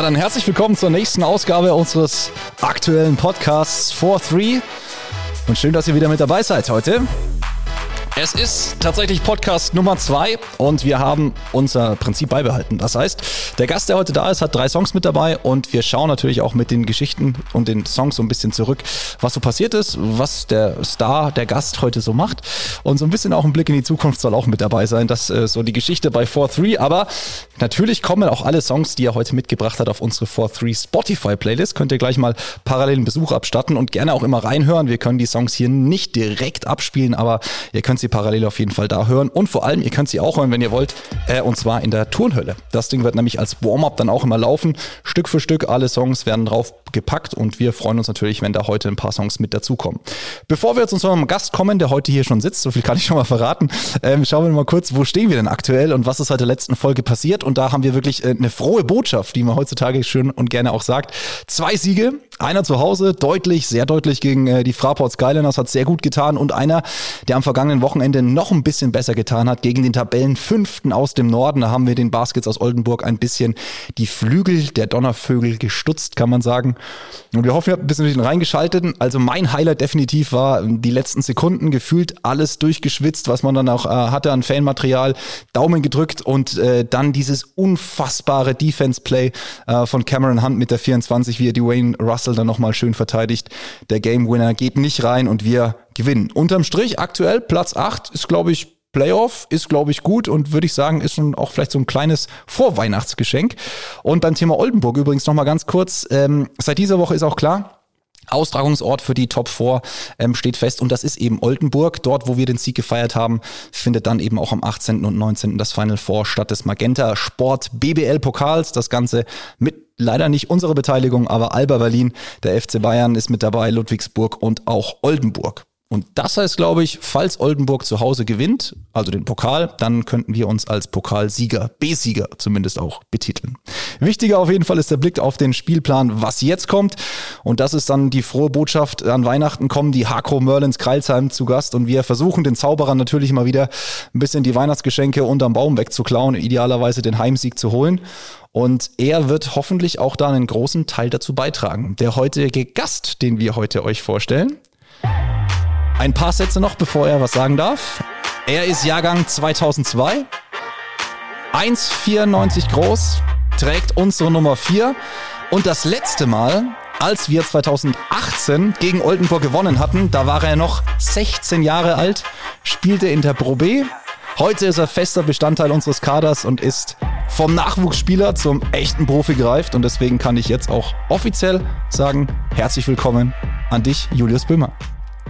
Ja, dann herzlich willkommen zur nächsten Ausgabe unseres aktuellen Podcasts 4-3. Und schön, dass ihr wieder mit dabei seid heute. Es ist tatsächlich Podcast Nummer zwei und wir haben unser Prinzip beibehalten. Das heißt, der Gast, der heute da ist, hat drei Songs mit dabei und wir schauen natürlich auch mit den Geschichten und den Songs so ein bisschen zurück, was so passiert ist, was der Star, der Gast heute so macht und so ein bisschen auch ein Blick in die Zukunft soll auch mit dabei sein. Das ist so die Geschichte bei 4-3, aber natürlich kommen auch alle Songs, die er heute mitgebracht hat, auf unsere 4-3 Spotify Playlist. Könnt ihr gleich mal parallel einen Besuch abstatten und gerne auch immer reinhören. Wir können die Songs hier nicht direkt abspielen, aber ihr könnt sie parallel auf jeden Fall da hören. Und vor allem, ihr könnt sie auch hören, wenn ihr wollt, äh, und zwar in der Turnhölle. Das Ding wird nämlich als Warm-up dann auch immer laufen. Stück für Stück, alle Songs werden drauf gepackt und wir freuen uns natürlich, wenn da heute ein paar Songs mit dazukommen. Bevor wir jetzt zu unserem Gast kommen, der heute hier schon sitzt, so viel kann ich schon mal verraten, ähm, schauen wir mal kurz, wo stehen wir denn aktuell und was ist seit der letzten Folge passiert. Und da haben wir wirklich äh, eine frohe Botschaft, die man heutzutage schön und gerne auch sagt. Zwei Siege, einer zu Hause, deutlich, sehr deutlich gegen äh, die Fraport Skyliners, hat sehr gut getan und einer, der am vergangenen Wochenende noch ein bisschen besser getan hat gegen den Tabellenfünften aus dem Norden. Da haben wir den Baskets aus Oldenburg ein bisschen die Flügel der Donnervögel gestutzt, kann man sagen. Und wir hoffen, ihr habt ein bisschen reingeschaltet. Also mein Highlight definitiv war die letzten Sekunden, gefühlt alles durchgeschwitzt, was man dann auch äh, hatte an Fanmaterial, Daumen gedrückt und äh, dann dieses unfassbare Defense-Play äh, von Cameron Hunt mit der 24, wie er Dwayne Russell dann nochmal schön verteidigt. Der Game Winner geht nicht rein und wir gewinnen. Unterm Strich aktuell Platz 8 ist, glaube ich, Playoff ist, glaube ich, gut und würde ich sagen, ist schon auch vielleicht so ein kleines Vorweihnachtsgeschenk. Und beim Thema Oldenburg übrigens nochmal ganz kurz. Ähm, seit dieser Woche ist auch klar, Austragungsort für die Top 4 ähm, steht fest und das ist eben Oldenburg. Dort, wo wir den Sieg gefeiert haben, findet dann eben auch am 18. und 19. das Final Four statt des Magenta Sport BBL Pokals. Das Ganze mit leider nicht unserer Beteiligung, aber Alba Berlin, der FC Bayern ist mit dabei, Ludwigsburg und auch Oldenburg. Und das heißt, glaube ich, falls Oldenburg zu Hause gewinnt, also den Pokal, dann könnten wir uns als Pokalsieger, B-Sieger zumindest auch betiteln. Wichtiger auf jeden Fall ist der Blick auf den Spielplan, was jetzt kommt. Und das ist dann die frohe Botschaft. An Weihnachten kommen die Hakro Merlins Kreilsheim zu Gast und wir versuchen den Zauberern natürlich mal wieder ein bisschen die Weihnachtsgeschenke unterm Baum wegzuklauen, idealerweise den Heimsieg zu holen. Und er wird hoffentlich auch da einen großen Teil dazu beitragen. Der heutige Gast, den wir heute euch vorstellen, ein paar Sätze noch, bevor er was sagen darf. Er ist Jahrgang 2002, 1,94 groß, trägt unsere Nummer 4 und das letzte Mal, als wir 2018 gegen Oldenburg gewonnen hatten, da war er noch 16 Jahre alt, spielte in der Pro B. Heute ist er fester Bestandteil unseres Kaders und ist vom Nachwuchsspieler zum echten Profi gereift und deswegen kann ich jetzt auch offiziell sagen, herzlich willkommen an dich, Julius Böhmer.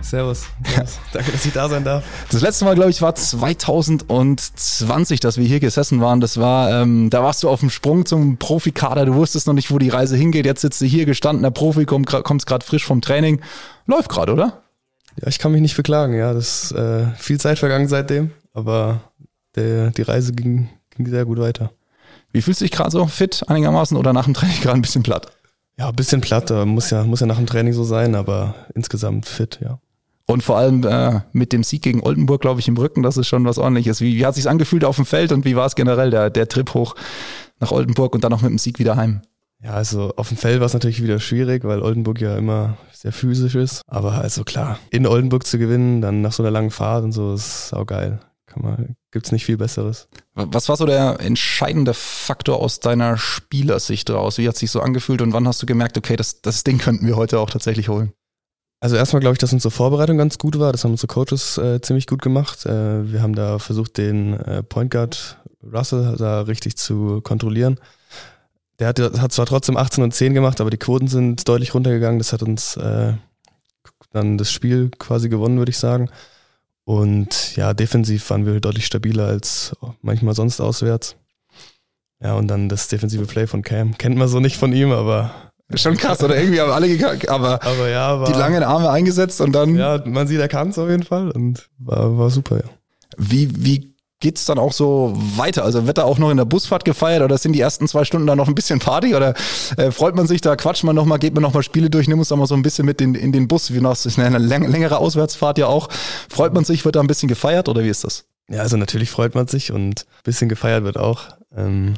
Servus. Ja. Danke, dass ich da sein darf. Das letzte Mal, glaube ich, war 2020, dass wir hier gesessen waren. Das war, ähm, da warst du auf dem Sprung zum Profikader. Du wusstest noch nicht, wo die Reise hingeht. Jetzt sitzt du hier gestandener Profi, komm, kommst gerade frisch vom Training. Läuft gerade, oder? Ja, ich kann mich nicht beklagen. Ja, das ist äh, viel Zeit vergangen seitdem, aber der, die Reise ging, ging sehr gut weiter. Wie fühlst du dich gerade so? Fit einigermaßen oder nach dem Training gerade ein bisschen platt? Ja, ein bisschen platt. Muss ja, muss ja nach dem Training so sein, aber insgesamt fit, ja. Und vor allem äh, mit dem Sieg gegen Oldenburg, glaube ich, im Rücken, das ist schon was ordentliches. Wie, wie hat sich angefühlt auf dem Feld und wie war es generell, der, der Trip hoch nach Oldenburg und dann noch mit dem Sieg wieder heim? Ja, also auf dem Feld war es natürlich wieder schwierig, weil Oldenburg ja immer sehr physisch ist. Aber also klar, in Oldenburg zu gewinnen, dann nach so einer langen Fahrt und so, ist auch geil. Kann man, gibt's nicht viel Besseres. Was war so der entscheidende Faktor aus deiner Spielersicht daraus? Wie hat es sich so angefühlt und wann hast du gemerkt, okay, das, das Ding könnten wir heute auch tatsächlich holen? Also erstmal glaube ich, dass unsere Vorbereitung ganz gut war. Das haben unsere Coaches äh, ziemlich gut gemacht. Äh, wir haben da versucht, den äh, Point Guard Russell da richtig zu kontrollieren. Der hat, hat zwar trotzdem 18 und 10 gemacht, aber die Quoten sind deutlich runtergegangen. Das hat uns äh, dann das Spiel quasi gewonnen, würde ich sagen. Und ja, defensiv waren wir deutlich stabiler als manchmal sonst auswärts. Ja, und dann das defensive Play von Cam. Kennt man so nicht von ihm, aber Schon krass, oder irgendwie haben alle gekackt, aber, aber ja, war, die langen Arme eingesetzt und dann. Ja, man sieht, er kann es auf jeden Fall und war, war super, ja. Wie, wie geht's dann auch so weiter? Also wird da auch noch in der Busfahrt gefeiert oder sind die ersten zwei Stunden dann noch ein bisschen Party oder äh, freut man sich da, quatscht man nochmal, geht man nochmal Spiele durch, nimmt uns da mal so ein bisschen mit in, in den Bus, wie ist eine längere Auswärtsfahrt ja auch. Freut man sich, wird da ein bisschen gefeiert oder wie ist das? Ja, also natürlich freut man sich und ein bisschen gefeiert wird auch. Ähm,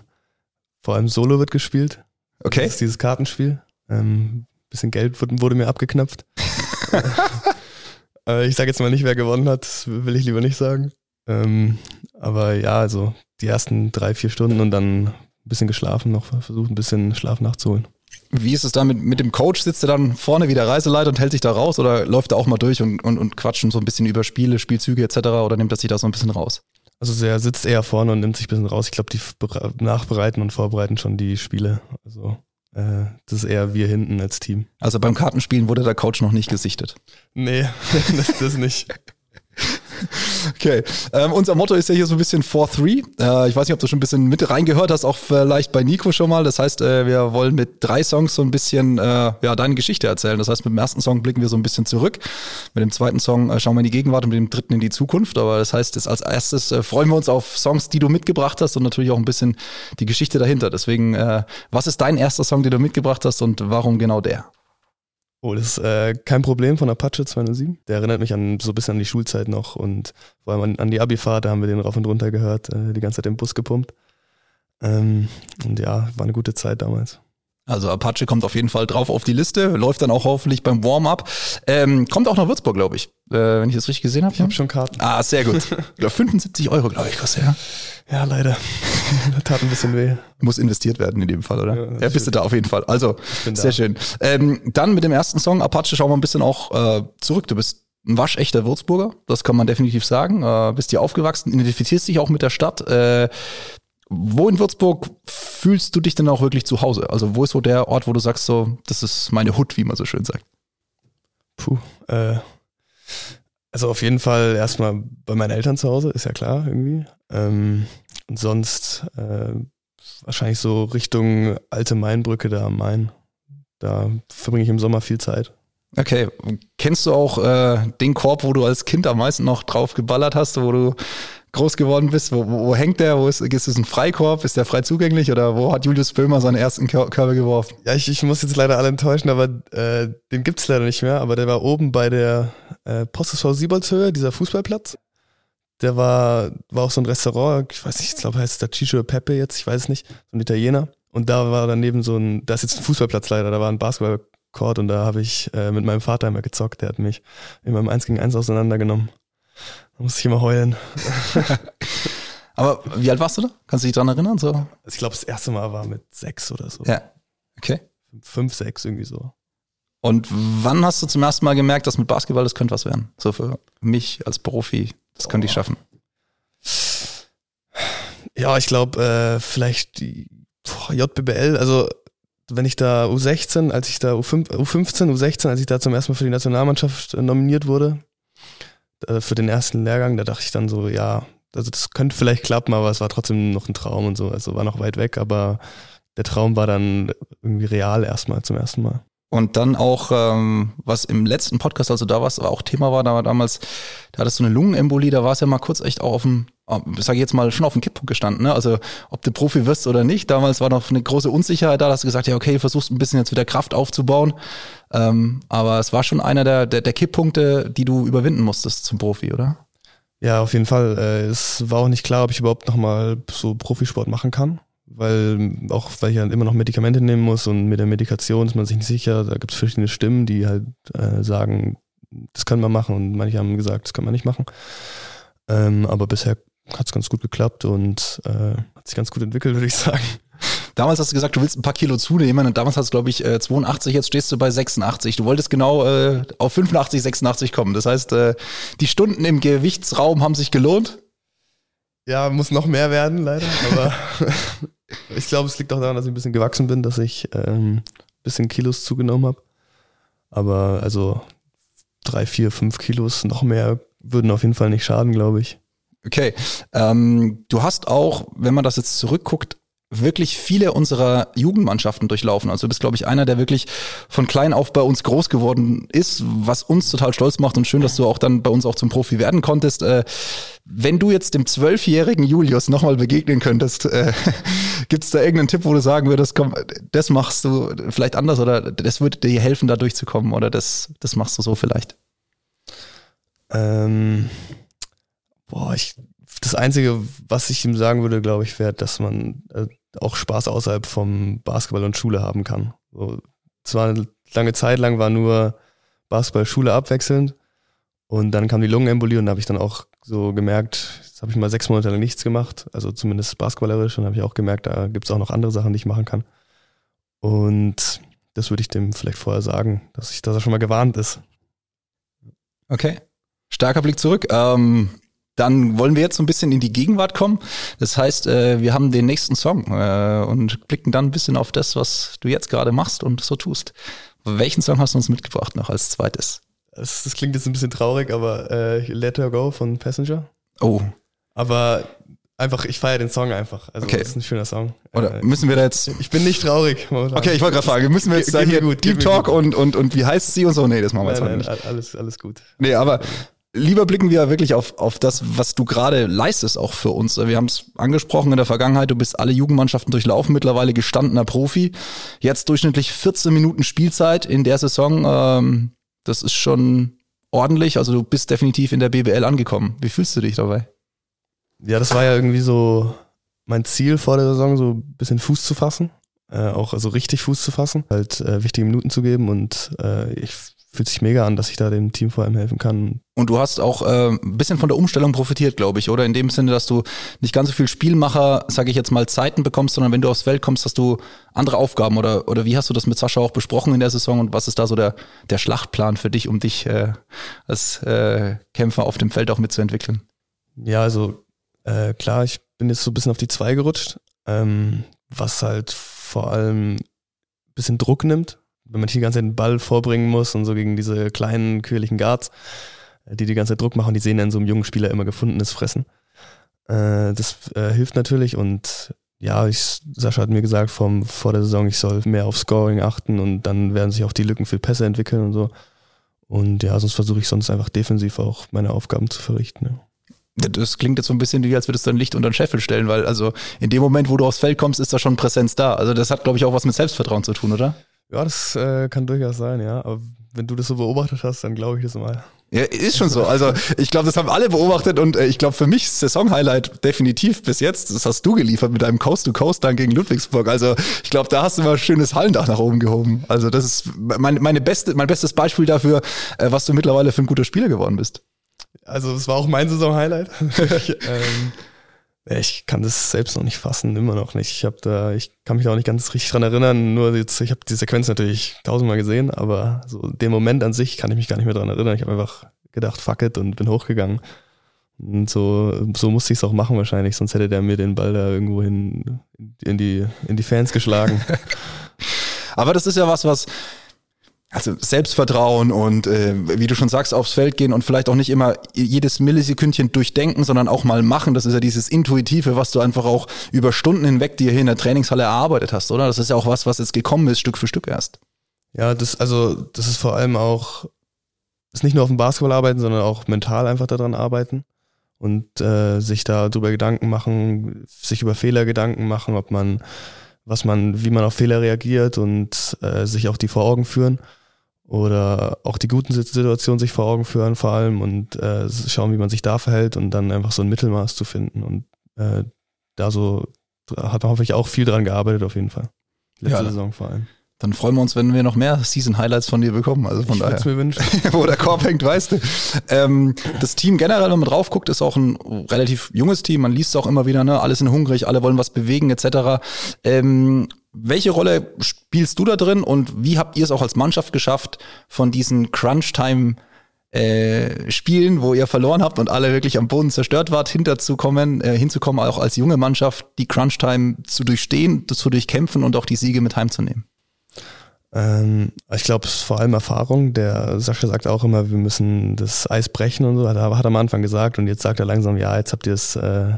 vor allem Solo wird gespielt. Okay. Das ist dieses Kartenspiel. Ähm, bisschen Geld wurde, mir abgeknapft. äh, ich sage jetzt mal nicht, wer gewonnen hat, das will ich lieber nicht sagen. Ähm, aber ja, also die ersten drei, vier Stunden und dann ein bisschen geschlafen, noch versucht ein bisschen Schlaf nachzuholen. Wie ist es da mit, mit dem Coach? Sitzt er dann vorne wie der Reiseleiter und hält sich da raus oder läuft er auch mal durch und, und, und quatscht so ein bisschen über Spiele, Spielzüge etc. oder nimmt er sich da so ein bisschen raus? Also er sitzt eher vorne und nimmt sich ein bisschen raus. Ich glaube, die nachbereiten und vorbereiten schon die Spiele. Also äh, das ist eher wir hinten als Team. Also beim Kartenspielen wurde der Coach noch nicht gesichtet. Nee, das, das nicht. Okay. Ähm, unser Motto ist ja hier so ein bisschen 4-3. Äh, ich weiß nicht, ob du schon ein bisschen mit reingehört hast, auch vielleicht bei Nico schon mal. Das heißt, äh, wir wollen mit drei Songs so ein bisschen äh, ja, deine Geschichte erzählen. Das heißt, mit dem ersten Song blicken wir so ein bisschen zurück. Mit dem zweiten Song äh, schauen wir in die Gegenwart und mit dem dritten in die Zukunft. Aber das heißt, jetzt als erstes äh, freuen wir uns auf Songs, die du mitgebracht hast und natürlich auch ein bisschen die Geschichte dahinter. Deswegen, äh, was ist dein erster Song, den du mitgebracht hast und warum genau der? Oh, das ist äh, kein Problem von Apache 207. Der erinnert mich an so ein bisschen an die Schulzeit noch und vor allem an, an die Abifahrt, da haben wir den rauf und runter gehört, äh, die ganze Zeit im Bus gepumpt. Ähm, und ja, war eine gute Zeit damals. Also Apache kommt auf jeden Fall drauf auf die Liste, läuft dann auch hoffentlich beim Warm-up. Ähm, kommt auch nach Würzburg, glaube ich, äh, wenn ich das richtig gesehen habe. Ich habe schon Karten. Ah, sehr gut. 75 Euro, glaube ich, kostet ja. Ja, leider. tat ein bisschen weh. Muss investiert werden in dem Fall, oder? Ja, ja bist du da auf jeden Fall. Also, sehr da. schön. Ähm, dann mit dem ersten Song, Apache, schauen wir ein bisschen auch äh, zurück. Du bist ein waschechter Würzburger, das kann man definitiv sagen. Äh, bist hier aufgewachsen, identifizierst dich auch mit der Stadt. Äh, wo in Würzburg fühlst du dich denn auch wirklich zu Hause? Also wo ist so der Ort, wo du sagst, so, das ist meine Hut, wie man so schön sagt? Puh, äh, also auf jeden Fall erstmal bei meinen Eltern zu Hause, ist ja klar irgendwie. Ähm, und sonst äh, wahrscheinlich so Richtung alte Mainbrücke da am Main. Da verbringe ich im Sommer viel Zeit. Okay, kennst du auch äh, den Korb, wo du als Kind am meisten noch drauf geballert hast, wo du groß geworden bist? Wo, wo, wo hängt der? Wo ist, ist es ein Freikorb? Ist der frei zugänglich? Oder wo hat Julius Böhmer seinen ersten Kör Körbe geworfen? Ja, ich, ich muss jetzt leider alle enttäuschen, aber äh, den gibt's leider nicht mehr. Aber der war oben bei der äh, Posteshaus Sieboldshöhe, dieser Fußballplatz. Der war, war auch so ein Restaurant, ich weiß nicht, ich glaube heißt der Chicho Pepe jetzt, ich weiß es nicht, so ein Italiener. Und da war daneben so ein, da ist jetzt ein Fußballplatz leider, da war ein Basketballcourt und da habe ich äh, mit meinem Vater immer gezockt. Der hat mich immer im 1 gegen 1 auseinandergenommen. Da musste ich immer heulen. Aber wie alt warst du da? Kannst du dich dran erinnern? So? Also ich glaube, das erste Mal war mit sechs oder so. Ja. Okay. Fünf, sechs, irgendwie so. Und wann hast du zum ersten Mal gemerkt, dass mit Basketball das könnte was werden? So für mich als Profi, das könnte ich schaffen. Ja, ich glaube, äh, vielleicht die boah, JBL, also wenn ich da U16, als ich da U5, U15, U16, als ich da zum ersten Mal für die Nationalmannschaft äh, nominiert wurde, äh, für den ersten Lehrgang, da dachte ich dann so, ja, also das könnte vielleicht klappen, aber es war trotzdem noch ein Traum und so, also war noch weit weg, aber der Traum war dann irgendwie real erstmal zum ersten Mal. Und dann auch, ähm, was im letzten Podcast, also da was auch Thema war, da war damals, da hattest du eine Lungenembolie, da war es ja mal kurz echt auch auf dem, sage ich jetzt mal, schon auf dem Kipppunkt gestanden. Ne? Also ob du Profi wirst oder nicht, damals war noch eine große Unsicherheit da, da hast du gesagt, ja okay, versuchst ein bisschen jetzt wieder Kraft aufzubauen. Ähm, aber es war schon einer der, der, der Kipppunkte, die du überwinden musstest zum Profi, oder? Ja, auf jeden Fall. Äh, es war auch nicht klar, ob ich überhaupt nochmal so Profisport machen kann weil auch weil ich halt immer noch Medikamente nehmen muss und mit der Medikation ist man sich nicht sicher. Da gibt es verschiedene Stimmen, die halt äh, sagen, das können wir machen und manche haben gesagt, das können wir nicht machen. Ähm, aber bisher hat es ganz gut geklappt und äh, hat sich ganz gut entwickelt, würde ich sagen. Damals hast du gesagt, du willst ein paar Kilo zunehmen und damals hast du, glaube ich, 82, äh, jetzt stehst du bei 86. Du wolltest genau äh, auf 85, 86 kommen. Das heißt, äh, die Stunden im Gewichtsraum haben sich gelohnt. Ja, muss noch mehr werden, leider. Aber ich glaube, es liegt auch daran, dass ich ein bisschen gewachsen bin, dass ich ähm, ein bisschen Kilos zugenommen habe. Aber also drei, vier, fünf Kilos noch mehr würden auf jeden Fall nicht schaden, glaube ich. Okay. Ähm, du hast auch, wenn man das jetzt zurückguckt, wirklich viele unserer Jugendmannschaften durchlaufen. Also du bist, glaube ich, einer, der wirklich von klein auf bei uns groß geworden ist, was uns total stolz macht und schön, dass du auch dann bei uns auch zum Profi werden konntest. Äh, wenn du jetzt dem zwölfjährigen Julius nochmal begegnen könntest, äh, gibt es da irgendeinen Tipp, wo du sagen würdest, komm, das machst du vielleicht anders oder das würde dir helfen, da durchzukommen oder das, das machst du so vielleicht? Ähm, boah, ich, das Einzige, was ich ihm sagen würde, glaube ich, wäre, dass man, äh, auch Spaß außerhalb vom Basketball und Schule haben kann. So, zwar eine lange Zeit lang war nur Basketball, Schule abwechselnd und dann kam die Lungenembolie und da habe ich dann auch so gemerkt, jetzt habe ich mal sechs Monate lang nichts gemacht, also zumindest basketballerisch und habe ich auch gemerkt, da gibt es auch noch andere Sachen, die ich machen kann. Und das würde ich dem vielleicht vorher sagen, dass, ich, dass er schon mal gewarnt ist. Okay. Starker Blick zurück. Ähm, dann wollen wir jetzt so ein bisschen in die Gegenwart kommen. Das heißt, äh, wir haben den nächsten Song äh, und blicken dann ein bisschen auf das, was du jetzt gerade machst und so tust. Welchen Song hast du uns mitgebracht noch als zweites? Das, das klingt jetzt ein bisschen traurig, aber äh, Let Her Go von Passenger. Oh. Aber einfach, ich feiere den Song einfach. Also okay. das ist ein schöner Song. Oder äh, müssen wir da jetzt. Ich bin nicht traurig. Momentan. Okay, ich wollte gerade fragen, müssen wir jetzt Ge da hier gut, Deep Talk und, und, und wie heißt sie und so? Nee, das machen wir nein, jetzt nein, nicht. Alles, alles gut. Nee, aber lieber blicken wir wirklich auf, auf das, was du gerade leistest, auch für uns. Wir haben es angesprochen in der Vergangenheit, du bist alle Jugendmannschaften durchlaufen, mittlerweile gestandener Profi. Jetzt durchschnittlich 14 Minuten Spielzeit in der Saison. Ähm, das ist schon ordentlich. Also du bist definitiv in der BBL angekommen. Wie fühlst du dich dabei? Ja, das war ja irgendwie so mein Ziel vor der Saison, so ein bisschen Fuß zu fassen. Äh, auch also richtig Fuß zu fassen, halt äh, wichtige Minuten zu geben und äh, ich fühlt sich mega an, dass ich da dem Team vor allem helfen kann. Und du hast auch äh, ein bisschen von der Umstellung profitiert, glaube ich, oder? In dem Sinne, dass du nicht ganz so viel Spielmacher, sage ich jetzt mal, Zeiten bekommst, sondern wenn du aufs Feld kommst, hast du andere Aufgaben oder, oder wie hast du das mit Sascha auch besprochen in der Saison und was ist da so der, der Schlachtplan für dich, um dich äh, als äh, Kämpfer auf dem Feld auch mitzuentwickeln? Ja, also äh, klar, ich bin jetzt so ein bisschen auf die zwei gerutscht, ähm, was halt vor allem ein bisschen Druck nimmt, wenn man die ganze Zeit den Ball vorbringen muss und so gegen diese kleinen, quirligen Guards, äh, die die ganze Zeit Druck machen, die sehen dann so einem jungen Spieler immer gefundenes Fressen. Äh, das äh, hilft natürlich und ja, ich, Sascha hat mir gesagt vom, vor der Saison, ich soll mehr auf Scoring achten und dann werden sich auch die Lücken für Pässe entwickeln und so. Und ja, sonst versuche ich sonst einfach defensiv auch meine Aufgaben zu verrichten. Ja. Das klingt jetzt so ein bisschen wie, als würdest du ein Licht unter den Scheffel stellen, weil also in dem Moment, wo du aufs Feld kommst, ist da schon Präsenz da. Also das hat, glaube ich, auch was mit Selbstvertrauen zu tun, oder? Ja, das äh, kann durchaus sein, ja. Aber wenn du das so beobachtet hast, dann glaube ich das mal. Ja, ist schon so. Also ich glaube, das haben alle beobachtet und äh, ich glaube für mich Saison-Highlight definitiv bis jetzt. Das hast du geliefert mit deinem Coast-to-Coast dann gegen Ludwigsburg. Also ich glaube, da hast du mal ein schönes Hallendach nach oben gehoben. Also das ist mein, meine beste, mein bestes Beispiel dafür, äh, was du mittlerweile für ein guter Spieler geworden bist. Also es war auch mein Saison-Highlight. ähm, ich kann das selbst noch nicht fassen, immer noch nicht. Ich habe da, ich kann mich auch nicht ganz richtig dran erinnern. Nur jetzt, ich habe die Sequenz natürlich tausendmal gesehen, aber so den Moment an sich kann ich mich gar nicht mehr dran erinnern. Ich habe einfach gedacht, fuck it und bin hochgegangen. Und so, so musste ich es auch machen wahrscheinlich, sonst hätte der mir den Ball da irgendwo hin in die, in die Fans geschlagen. aber das ist ja was, was also Selbstvertrauen und äh, wie du schon sagst, aufs Feld gehen und vielleicht auch nicht immer jedes Millisekündchen durchdenken, sondern auch mal machen. Das ist ja dieses Intuitive, was du einfach auch über Stunden hinweg dir hier in der Trainingshalle erarbeitet hast, oder? Das ist ja auch was, was jetzt gekommen ist, Stück für Stück erst. Ja, das, also, das ist vor allem auch, ist nicht nur auf dem Basketball arbeiten, sondern auch mental einfach daran arbeiten und äh, sich da drüber Gedanken machen, sich über Fehler Gedanken machen, ob man, was man, wie man auf Fehler reagiert und äh, sich auch die vor Augen führen oder auch die guten Situationen sich vor Augen führen vor allem und äh, schauen, wie man sich da verhält und dann einfach so ein Mittelmaß zu finden. Und äh, da so hat man hoffentlich auch viel dran gearbeitet auf jeden Fall. Letzte ja, Saison vor allem. Dann freuen wir uns, wenn wir noch mehr Season-Highlights von dir bekommen. Also von ich daher. mir wünschen. Wo der Korb hängt, weißt du. Ähm, das Team generell, wenn man drauf guckt, ist auch ein relativ junges Team. Man liest es auch immer wieder, ne? Alle sind hungrig, alle wollen was bewegen, etc. Ähm, welche Rolle spielst du da drin und wie habt ihr es auch als Mannschaft geschafft, von diesen Crunch-Time äh, Spielen, wo ihr verloren habt und alle wirklich am Boden zerstört wart, hinterzukommen, äh, hinzukommen, auch als junge Mannschaft die Crunch-Time zu durchstehen, zu durchkämpfen und auch die Siege mit heimzunehmen? Ähm, ich glaube, es ist vor allem Erfahrung. Der Sascha sagt auch immer, wir müssen das Eis brechen und so. Hat, hat er am Anfang gesagt und jetzt sagt er langsam, ja, jetzt habt ihr es äh,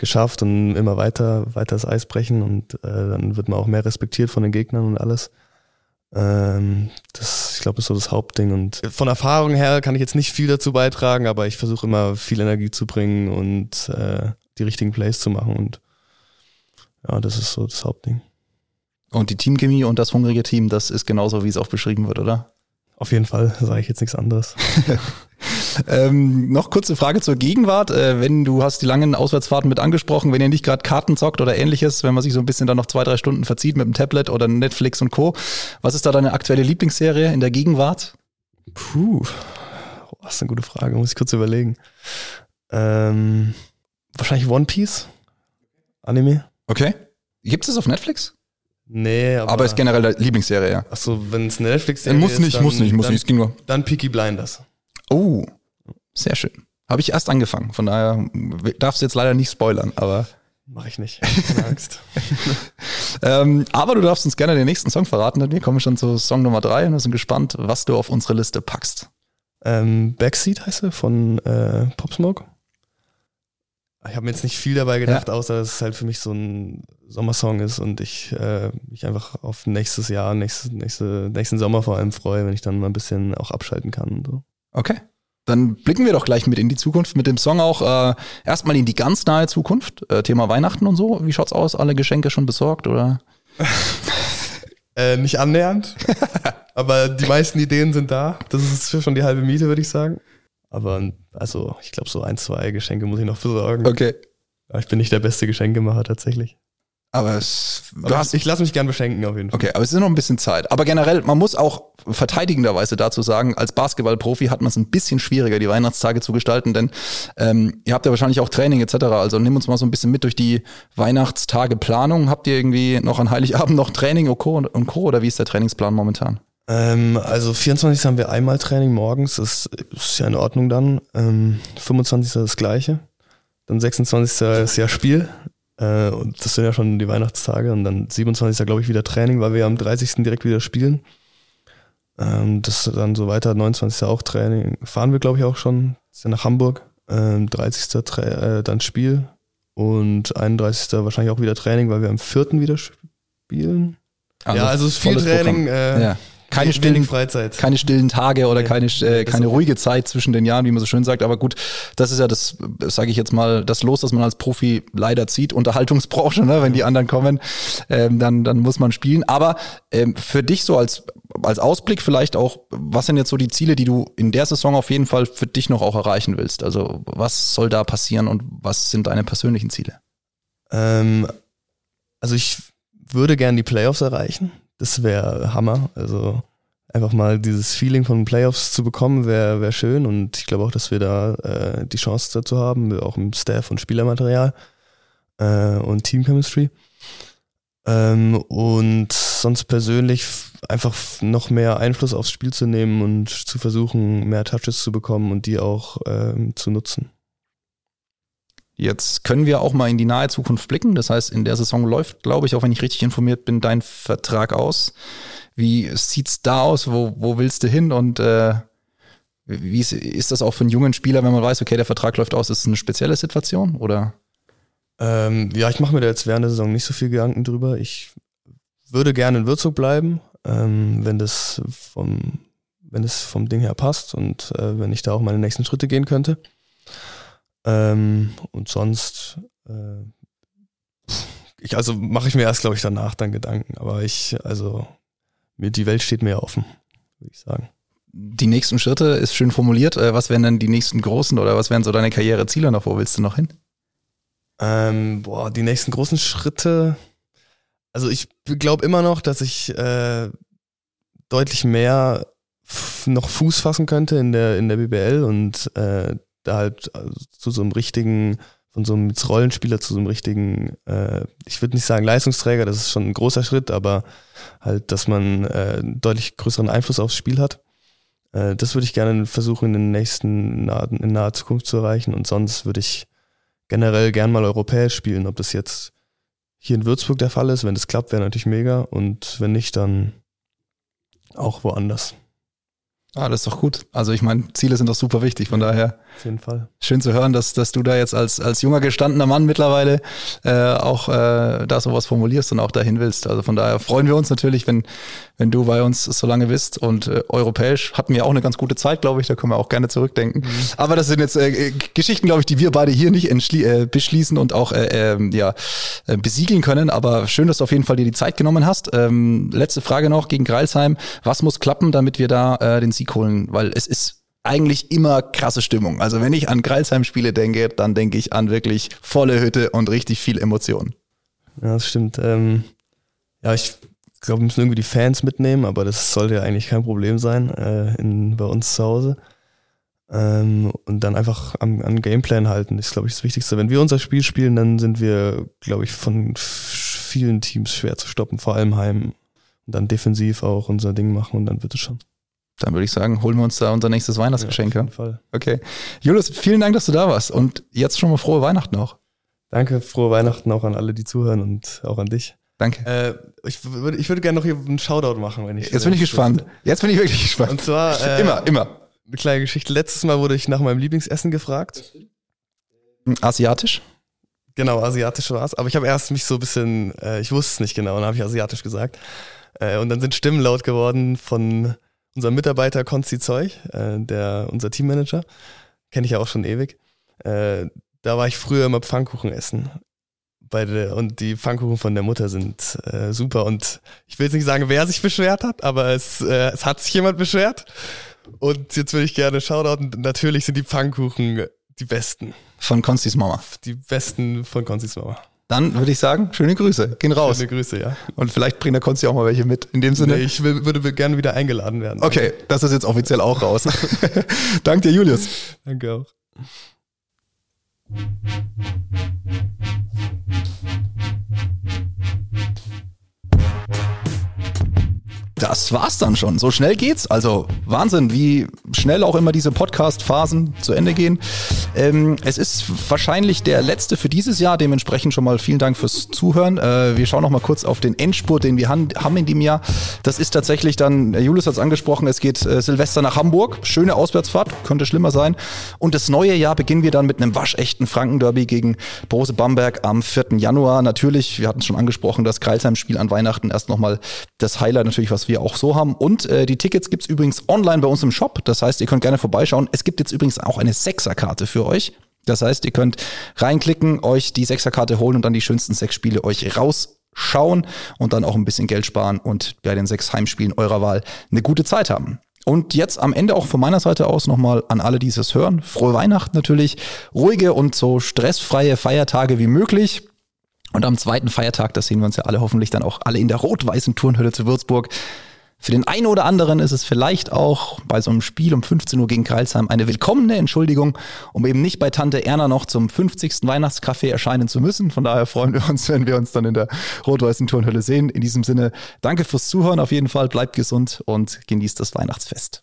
geschafft und immer weiter, weiter das Eis brechen und äh, dann wird man auch mehr respektiert von den Gegnern und alles. Ähm, das, ich glaube, ist so das Hauptding. Und von Erfahrung her kann ich jetzt nicht viel dazu beitragen, aber ich versuche immer viel Energie zu bringen und äh, die richtigen Plays zu machen. Und ja, das ist so das Hauptding. Und die Teamchemie und das hungrige Team, das ist genauso, wie es auch beschrieben wird, oder? Auf jeden Fall, sage ich jetzt nichts anderes. ähm, noch kurze Frage zur Gegenwart. Äh, wenn du hast die langen Auswärtsfahrten mit angesprochen, wenn ihr nicht gerade Karten zockt oder ähnliches, wenn man sich so ein bisschen dann noch zwei, drei Stunden verzieht mit dem Tablet oder Netflix und Co. Was ist da deine aktuelle Lieblingsserie in der Gegenwart? Puh, oh, das ist eine gute Frage, muss ich kurz überlegen. Ähm, wahrscheinlich One Piece Anime. Okay. Gibt es das auf Netflix? Nee, aber. Aber ist generell deine Lieblingsserie, ja. Achso, wenn es Netflix Äh, muss nicht, dann, muss nicht, muss dann, nicht. Es ging nur. Dann Peaky Blinders. Oh, sehr schön. Habe ich erst angefangen. Von daher darfst du jetzt leider nicht spoilern, aber. Mache ich nicht. Keine Angst. Ähm, aber du darfst uns gerne den nächsten Song verraten, denn wir kommen schon zu Song Nummer drei und wir sind gespannt, was du auf unsere Liste packst. ähm, Backseat heißt er von äh, Pop Smoke. Ich habe mir jetzt nicht viel dabei gedacht, außer dass es halt für mich so ein Sommersong ist und ich äh, mich einfach auf nächstes Jahr, nächstes, nächste, nächsten Sommer vor allem freue, wenn ich dann mal ein bisschen auch abschalten kann und so. Okay. Dann blicken wir doch gleich mit in die Zukunft mit dem Song auch äh, erstmal in die ganz nahe Zukunft. Äh, Thema Weihnachten und so. Wie schaut's aus? Alle Geschenke schon besorgt oder? Äh, nicht annähernd, aber die meisten Ideen sind da. Das ist schon die halbe Miete, würde ich sagen. Aber also, ich glaube, so ein, zwei Geschenke muss ich noch besorgen. Okay. Aber ich bin nicht der beste Geschenkemacher tatsächlich. Aber es, Aber hast, ich lasse mich gern beschenken auf jeden Fall. okay, aber es ist noch ein bisschen Zeit. Aber generell, man muss auch verteidigenderweise dazu sagen, als Basketballprofi hat man es ein bisschen schwieriger, die Weihnachtstage zu gestalten, denn ähm, ihr habt ja wahrscheinlich auch Training etc. Also nimm uns mal so ein bisschen mit durch die Weihnachtstage Planung. Habt ihr irgendwie noch an Heiligabend noch Training und Co. und Co. oder wie ist der Trainingsplan momentan? Ähm, also 24. haben wir einmal Training morgens, das ist ja in Ordnung dann. Ähm, 25. das gleiche. Dann 26. ist ja Spiel. Äh, und das sind ja schon die Weihnachtstage. Und dann 27. glaube ich wieder Training, weil wir am 30. direkt wieder spielen. Ähm, das dann so weiter. 29. auch Training. Fahren wir glaube ich auch schon. Ist ja nach Hamburg. Ähm, 30. Tra äh, dann Spiel. Und 31. wahrscheinlich auch wieder Training, weil wir am 4. wieder spielen. ja, also es ist viel Training. Äh, Ja. Keine stillen, Freizeit. keine stillen Tage oder Nee, keine, äh, keine ruhige Zeit zwischen den Jahren, wie man so schön sagt. Aber gut, das ist ja das, sage ich jetzt mal, das Los, das man als Profi leider zieht, Unterhaltungsbranche, ne? wenn die anderen kommen, ähm, dann, dann muss man spielen. Aber ähm, für dich so als, als Ausblick vielleicht auch, was sind jetzt so die Ziele, die du in der Saison auf jeden Fall für dich noch auch erreichen willst? Also was soll da passieren und was sind deine persönlichen Ziele? Ähm, also ich würde gern die Playoffs erreichen. Das wäre Hammer. Also einfach mal dieses Feeling von Playoffs zu bekommen, wäre wär schön. Und ich glaube auch, dass wir da äh, die Chance dazu haben, auch im Staff und Spielermaterial äh, und Team-Chemistry. Ähm, und sonst persönlich einfach noch mehr Einfluss aufs Spiel zu nehmen und zu versuchen, mehr Touches zu bekommen und die auch ähm, zu nutzen. Jetzt können wir auch mal in die nahe Zukunft blicken. Das heißt, in der Saison läuft, glaube ich, auch wenn ich richtig informiert bin, dein Vertrag aus. Wie sieht's da aus? Wo, wo willst du hin? Und äh, wie ist, ist das auch für einen jungen Spieler, wenn man weiß, okay, der Vertrag läuft aus, ist es eine spezielle Situation? Oder? Ähm, ja, ich mache mir da jetzt während der Saison nicht so viel Gedanken drüber. Ich würde gerne in Würzburg bleiben, ähm, wenn das vom, wenn das vom Ding her passt und äh, wenn ich da auch meine nächsten Schritte gehen könnte. Ähm, und sonst, äh, ich, also mache ich mir erst, glaube ich, danach dann Gedanken. Aber ich, also, mir, die Welt steht mir offen, würde ich sagen. Die nächsten Schritte ist schön formuliert. Äh, Was wären denn die nächsten großen oder was wären so deine Karriereziele noch? Wo willst du noch hin? Ähm, boah, die nächsten großen Schritte. Also ich glaube immer noch, dass ich äh, deutlich mehr noch Fuß fassen könnte in der in der BBL und äh, da halt also zu so einem richtigen von so einem Rollenspieler zu so einem richtigen, äh, ich würde nicht sagen Leistungsträger, das ist schon ein großer Schritt, aber halt, dass man äh, einen deutlich größeren Einfluss aufs Spiel hat. Äh, das würde ich gerne versuchen in den nächsten nahe, in naher Zukunft zu erreichen und sonst würde ich generell gern mal europäisch spielen. Ob das jetzt hier in Würzburg der Fall ist, wenn das klappt, wäre natürlich mega. Und wenn nicht, dann auch woanders. Ah, das ist doch gut. Also ich meine, Ziele sind doch super wichtig, von daher. Auf jeden Fall. Schön zu hören, dass, dass du da jetzt als, als junger gestandener Mann mittlerweile äh, auch äh, da sowas formulierst und auch dahin willst. Also von daher freuen wir uns natürlich, wenn, wenn du bei uns so lange bist. Und äh, europäisch hatten wir auch eine ganz gute Zeit, glaube ich. Da können wir auch gerne zurückdenken. Mhm. Aber das sind jetzt äh, Geschichten, glaube ich, die wir beide hier nicht äh, beschließen und auch äh, äh, ja, äh, besiegeln können. Aber schön, dass du auf jeden Fall dir die Zeit genommen hast. Ähm, letzte Frage noch gegen Greilsheim. Was muss klappen, damit wir da äh, den Sieg holen, weil es ist eigentlich immer krasse Stimmung. Also wenn ich an Greilsheim-Spiele denke, dann denke ich an wirklich volle Hütte und richtig viel Emotionen. Ja, das stimmt. Ähm, ja, ich glaube, wir müssen irgendwie die Fans mitnehmen, aber das sollte ja eigentlich kein Problem sein äh, in, bei uns zu Hause. Ähm, und dann einfach am, an Gameplan halten, ist, glaube ich, das Wichtigste. Wenn wir unser Spiel spielen, dann sind wir, glaube ich, von vielen Teams schwer zu stoppen, vor allem heim. Und dann defensiv auch unser Ding machen und dann wird es schon. Dann würde ich sagen, holen wir uns da unser nächstes Weihnachtsgeschenk. Ja, auf jeden Fall. Okay. Julius, vielen Dank, dass du da warst und jetzt schon mal frohe Weihnachten auch. Danke, frohe Weihnachten auch an alle, die zuhören und auch an dich. Danke. Äh, ich, würde, ich würde gerne noch hier einen Shoutout machen, wenn ich. Jetzt bin ich gespannt. Jetzt bin ich wirklich gespannt. Und zwar. Äh, immer, immer. Eine kleine Geschichte. Letztes Mal wurde ich nach meinem Lieblingsessen gefragt. Asiatisch? Genau, asiatisch war es. Aber ich habe erst mich so ein bisschen, äh, ich wusste es nicht genau, dann habe ich asiatisch gesagt. Äh, und dann sind Stimmen laut geworden von unser Mitarbeiter Konzi Zeug, äh, der, unser Teammanager, kenne ich ja auch schon ewig. Äh, da war ich früher immer Pfannkuchen essen. Der, und die Pfannkuchen von der Mutter sind äh, super. Und ich will jetzt nicht sagen, wer sich beschwert hat, aber es, äh, es hat sich jemand beschwert. Und jetzt will ich gerne Shoutout. Natürlich sind die Pfannkuchen die besten. Von Konzis Mama. Die besten von Konzis Mama. Dann würde ich sagen, schöne Grüße. Gehen raus. Schöne Grüße, ja. Und vielleicht bringt der Konzi auch mal welche mit. In dem Sinne. Nee, ich will, würde gerne wieder eingeladen werden. Okay, das ist jetzt offiziell auch raus. Danke dir, Julius. Danke auch. Das war's dann schon. So schnell geht's. Also Wahnsinn, wie schnell auch immer diese Podcast-Phasen zu Ende gehen. Ähm, es ist wahrscheinlich der letzte für dieses Jahr. Dementsprechend schon mal vielen Dank fürs Zuhören. Äh, wir schauen noch mal kurz auf den Endspurt, den wir haben in dem Jahr. Das ist tatsächlich dann, Julius hat es angesprochen, es geht äh, Silvester nach Hamburg. Schöne Auswärtsfahrt, könnte schlimmer sein. Und das neue Jahr beginnen wir dann mit einem waschechten Frankenderby gegen Brose Bamberg am 4. Januar. Natürlich, wir hatten es schon angesprochen, das Kreilsheim-Spiel an Weihnachten erst nochmal das Highlight natürlich, was wir auch so haben. Und äh, die Tickets gibt's übrigens online bei uns im Shop. Das heißt, ihr könnt gerne vorbeischauen. Es gibt jetzt übrigens auch eine Sechserkarte für euch. Das heißt, ihr könnt reinklicken, euch die Sechserkarte holen und dann die schönsten sechs Spiele euch rausschauen und dann auch ein bisschen Geld sparen und bei den sechs Heimspielen eurer Wahl eine gute Zeit haben. Und jetzt am Ende auch von meiner Seite aus nochmal an alle, die es hören. Frohe Weihnachten natürlich. Ruhige und so stressfreie Feiertage wie möglich. Und am zweiten Feiertag, das sehen wir uns ja alle hoffentlich dann auch alle in der rot-weißen Turnhülle zu Würzburg. Für den einen oder anderen ist es vielleicht auch bei so einem Spiel um 15 Uhr gegen Karlsheim eine willkommene Entschuldigung, um eben nicht bei Tante Erna noch zum 50. Weihnachtscafé erscheinen zu müssen. Von daher freuen wir uns, wenn wir uns dann in der rot-weißen Turnhülle sehen. In diesem Sinne, danke fürs Zuhören auf jeden Fall, bleibt gesund und genießt das Weihnachtsfest.